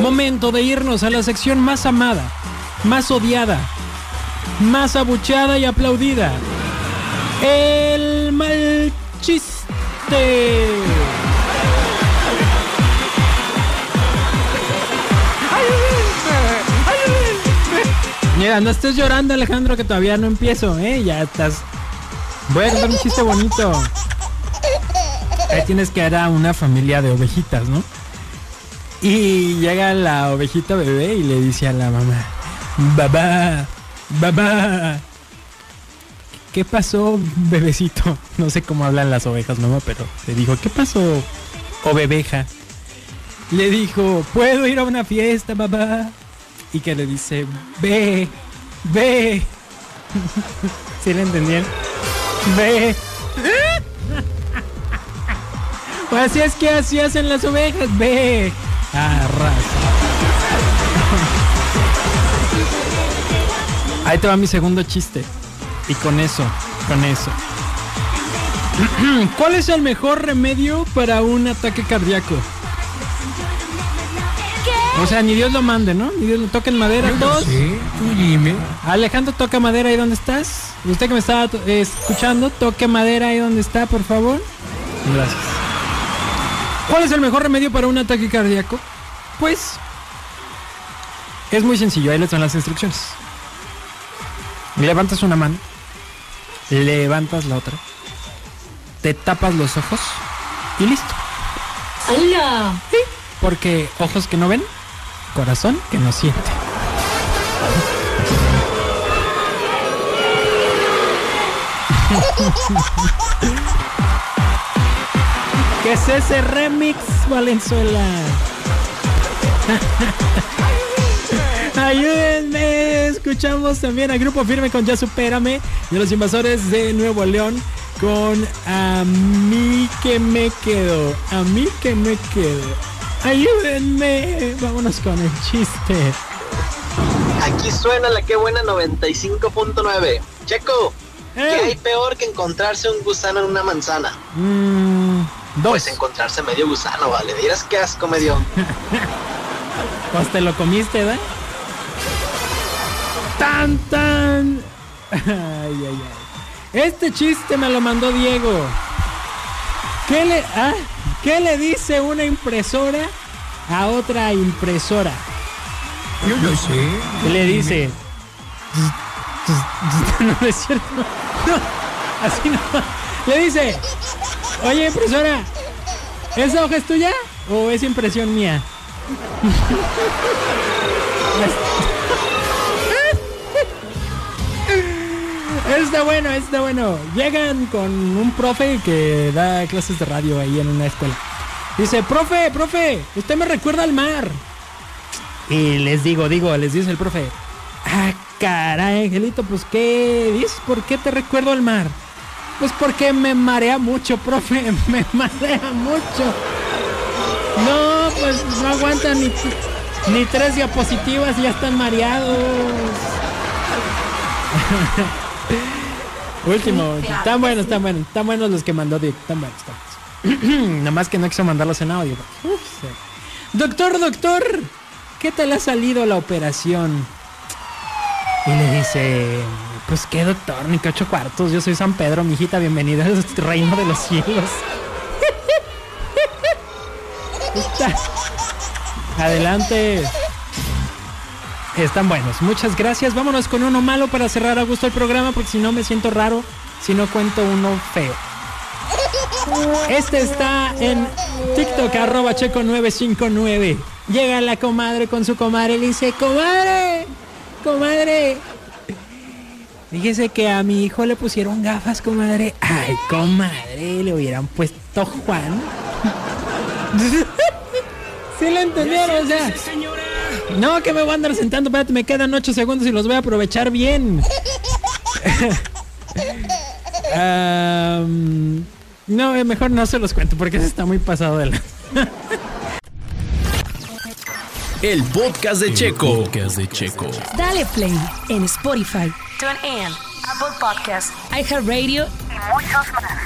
Momento de irnos a la sección más amada, más odiada, más abucheada y aplaudida. El mal chiste. Mira, no estés llorando, Alejandro, que todavía no empiezo, ¿eh? Ya estás. Voy a contar un chiste bonito. Ahí tienes que dar a una familia de ovejitas, ¿no? Y llega la ovejita bebé y le dice a la mamá, babá, babá, ¿qué pasó, bebecito? No sé cómo hablan las ovejas, mamá, pero le dijo, ¿qué pasó, o bebeja? Le dijo, ¿puedo ir a una fiesta, babá? Y que le dice, ve, ve. ¿Sí le entendían? Ve. Pues así es que así hacen las ovejas, ve. Raza. Ahí te va mi segundo chiste. Y con eso, con eso. ¿Cuál es el mejor remedio para un ataque cardíaco? O sea, ni Dios lo mande, ¿no? Ni Dios lo toque en madera todos. Tú dime. Alejandro, toca madera ahí donde estás. Usted que me está eh, escuchando, toque madera ahí donde está, por favor. Gracias. ¿Cuál es el mejor remedio para un ataque cardíaco? Pues es muy sencillo, ahí les son las instrucciones. Levantas una mano, levantas la otra, te tapas los ojos y listo. ¡Hala! Sí, porque ojos que no ven, corazón que no siente. ¿Qué es ese remix, Valenzuela? Ayúdenme, escuchamos también a Grupo Firme con Ya Supérame y a los invasores de Nuevo León con A mí que me quedo, a mí que me quedo. Ayúdenme, vámonos con el chiste. Aquí suena la que buena 95.9. Checo, ¿qué Eh. hay peor que encontrarse un gusano en una manzana? Mm, dos. Pues encontrarse medio gusano, vale. Dirás qué asco me dio. Pues te lo comiste, ¿verdad? Tan tan. Ay, ay, ay. Este chiste me lo mandó Diego. ¿Qué le, ah, ¿Qué le dice una impresora a otra impresora? Yo lo sé. ¿Qué le dice? No, es cierto. No, así no. Le dice, oye impresora, ¿esa hoja es tuya o es impresión mía? Está bueno, está bueno. Llegan con un profe que da clases de radio ahí en una escuela. Dice, profe, profe, usted me recuerda al mar. Y les digo, digo, les dice el profe, ah, caray, Angelito, pues ¿qué dices? ¿Por qué te recuerdo al mar? Pues porque me marea mucho, profe, me marea mucho. No, pues no aguantan ni, ni tres diapositivas y ya están mareados. Último, están buenos, están buenos, están buenos los que mandó Dick, están buenos, están buenos. Nada más que no quiso mandarlos en audio. Uf, sí. Doctor, doctor, ¿qué tal ha salido la operación? Y le dice, pues qué doctor, ni que ocho cuartos, yo soy San Pedro, mijita, bienvenida al reino de los cielos. Adelante. Están buenos, muchas gracias. Vámonos con uno malo para cerrar a gusto el programa, porque si no me siento raro si no cuento uno feo. Este está en TikTok, arroba checo959. Llega la comadre con su comadre y le dice, comadre, comadre. Fíjese que a mi hijo le pusieron gafas, comadre. Ay, comadre, le hubieran puesto Juan. ¿Sí le entendieron? O sea, no, que me voy a andar sentando, espérate, me quedan 8 segundos y los voy a aprovechar bien. No, eh, mejor no se los cuento porque eso está muy pasado de la... El podcast de Checo. podcast de Checo. Dale play en Spotify, TuneIn, Apple Podcast iHeartRadio y muchos más.